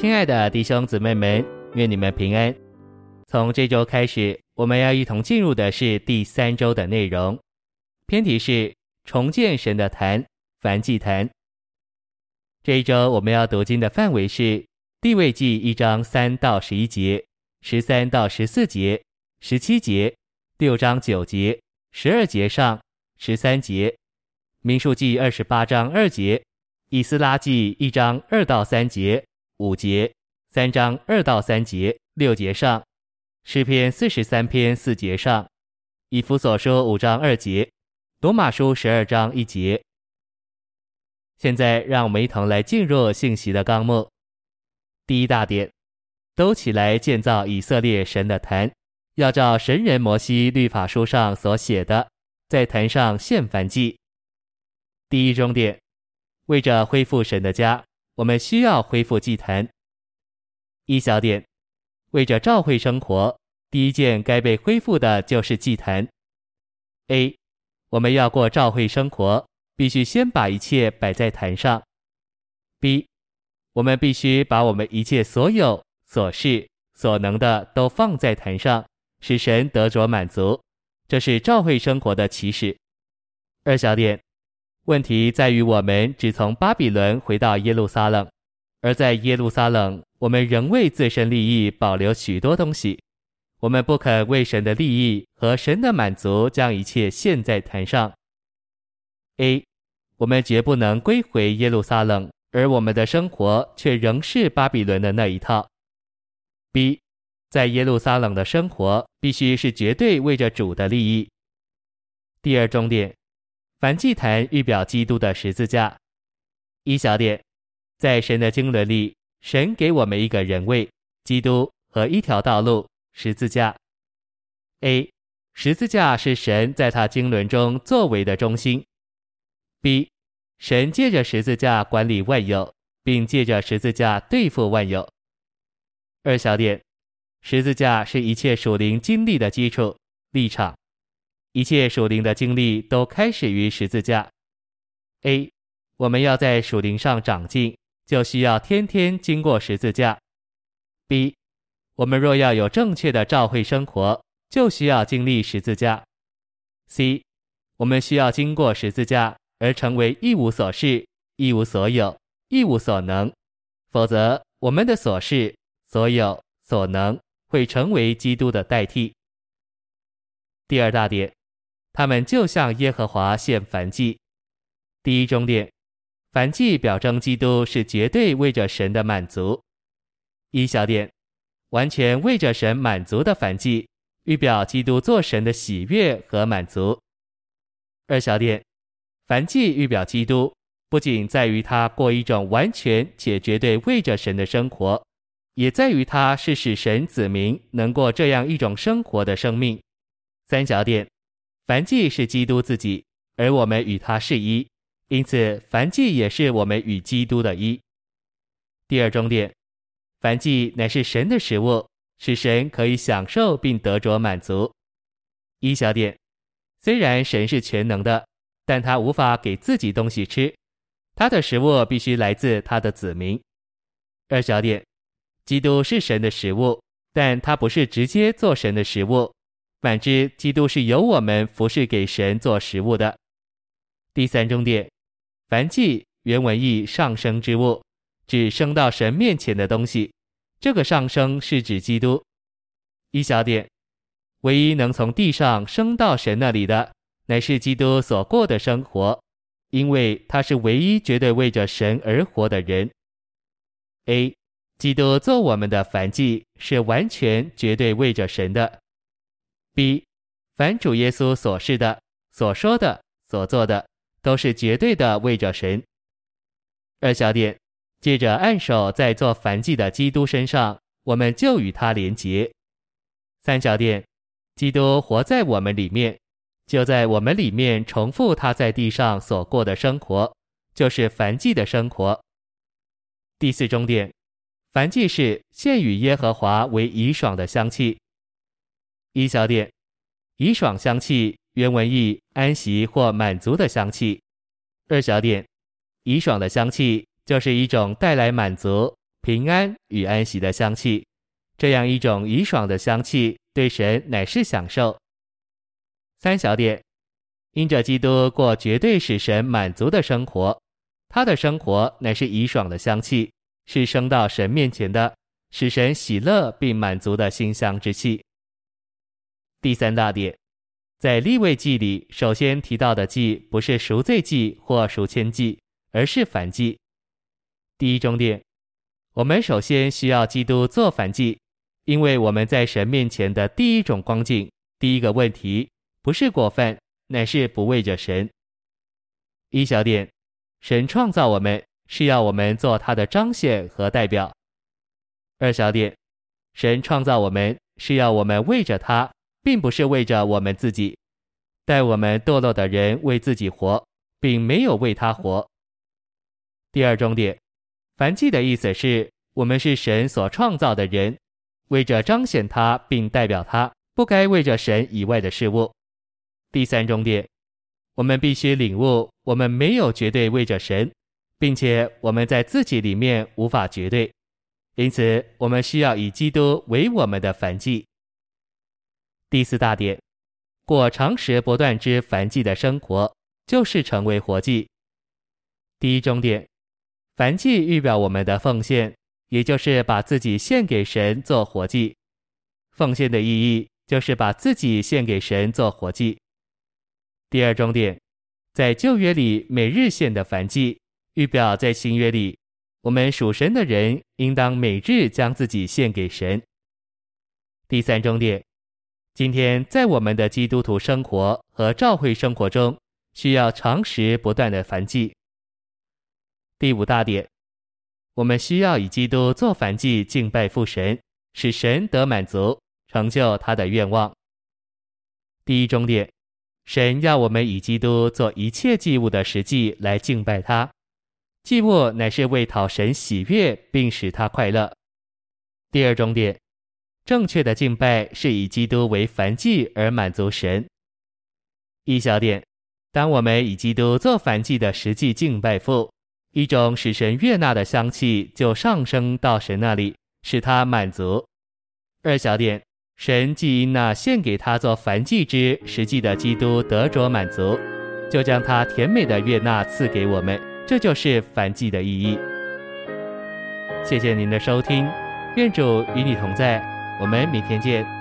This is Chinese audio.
亲爱的弟兄姊妹们，愿你们平安。从这周开始，我们要一同进入的是第三周的内容，篇题是重建神的坛，燔祭坛。这一周我们要读经的范围是地位记一章三到十一节、十三到十四节、十七节、六章九节、十二节上、十三节。民数记二十八章二节，以斯拉记一章二到三节，五节，三章二到三节，六节上，诗篇四十三篇四节上，以弗所说五章二节，罗马书十二章一节。现在让我们一同来进入信息的纲目。第一大点，都起来建造以色列神的坛，要照神人摩西律法书上所写的，在坛上献燔祭。第一终点，为着恢复神的家，我们需要恢复祭坛。一小点，为着召会生活，第一件该被恢复的就是祭坛。A，我们要过召会生活，必须先把一切摆在坛上。B，我们必须把我们一切所有、所事、所能的都放在坛上，使神得着满足。这是召会生活的起始。二小点。问题在于，我们只从巴比伦回到耶路撒冷，而在耶路撒冷，我们仍为自身利益保留许多东西。我们不肯为神的利益和神的满足将一切献在坛上。A，我们绝不能归回耶路撒冷，而我们的生活却仍是巴比伦的那一套。B，在耶路撒冷的生活必须是绝对为着主的利益。第二重点。凡祭坛预表基督的十字架。一小点，在神的经纶里，神给我们一个人位，基督和一条道路，十字架。A，十字架是神在他经纶中作为的中心。B，神借着十字架管理万有，并借着十字架对付万有。二小点，十字架是一切属灵经历的基础立场。一切属灵的经历都开始于十字架。A，我们要在属灵上长进，就需要天天经过十字架。B，我们若要有正确的照会生活，就需要经历十字架。C，我们需要经过十字架而成为一无所事、一无所有、一无所能，否则我们的所事、所有、所能会成为基督的代替。第二大点。他们就向耶和华献燔祭。第一中点，燔祭表征基督是绝对为着神的满足。一小点，完全为着神满足的燔祭，预表基督做神的喜悦和满足。二小点，燔祭预表基督，不仅在于他过一种完全且绝对为着神的生活，也在于他是使神子民能过这样一种生活的生命。三小点。凡祭是基督自己，而我们与他是一，因此凡祭也是我们与基督的一。第二重点，凡祭乃是神的食物，使神可以享受并得着满足。一小点，虽然神是全能的，但他无法给自己东西吃，他的食物必须来自他的子民。二小点，基督是神的食物，但他不是直接做神的食物。反之，基督是由我们服侍给神做食物的。第三重点，燔祭原文意上升之物，指升到神面前的东西。这个上升是指基督。一小点，唯一能从地上升到神那里的，乃是基督所过的生活，因为他是唯一绝对为着神而活的人。A，基督做我们的燔祭，是完全绝对为着神的。B，凡主耶稣所示的、所说的、所做的，都是绝对的为着神。二小点，借着按手在做燔祭的基督身上，我们就与他连结。三小点，基督活在我们里面，就在我们里面重复他在地上所过的生活，就是燔祭的生活。第四重点，燔祭是献与耶和华为怡爽的香气。一小点，怡爽香气原文意安息或满足的香气。二小点，怡爽的香气就是一种带来满足、平安与安息的香气。这样一种怡爽的香气，对神乃是享受。三小点，因着基督过绝对使神满足的生活，他的生活乃是怡爽的香气，是升到神面前的，使神喜乐并满足的馨香之气。第三大点，在立位记里，首先提到的祭不是赎罪祭或赎愆祭，而是反祭。第一重点，我们首先需要基督做反祭，因为我们在神面前的第一种光景，第一个问题。不是过犯，乃是不为着神。一小点，神创造我们是要我们做他的彰显和代表。二小点，神创造我们是要我们为着他，并不是为着我们自己。待我们堕落的人为自己活，并没有为他活。第二重点，凡祭的意思是我们是神所创造的人，为着彰显他并代表他，不该为着神以外的事物。第三重点，我们必须领悟，我们没有绝对为着神，并且我们在自己里面无法绝对，因此我们需要以基督为我们的凡祭。第四大点，过长时不断之燔祭的生活，就是成为活祭。第一重点，燔祭预表我们的奉献，也就是把自己献给神做活祭。奉献的意义就是把自己献给神做活祭。第二重点，在旧约里每日献的燔祭，预表在新约里，我们属神的人应当每日将自己献给神。第三重点，今天在我们的基督徒生活和教会生活中，需要常时不断的燔祭。第五大点，我们需要以基督做燔祭敬拜父神，使神得满足，成就他的愿望。第一重点。神要我们以基督做一切祭物的实际来敬拜他，祭物乃是为讨神喜悦，并使他快乐。第二重点，正确的敬拜是以基督为燔祭而满足神。一小点，当我们以基督做燔祭的实际敬拜父，一种使神悦纳的香气就上升到神那里，使他满足。二小点。神既因那献给他做燔祭之实际的基督得着满足，就将他甜美的悦纳赐给我们，这就是燔祭的意义。谢谢您的收听，愿主与你同在，我们明天见。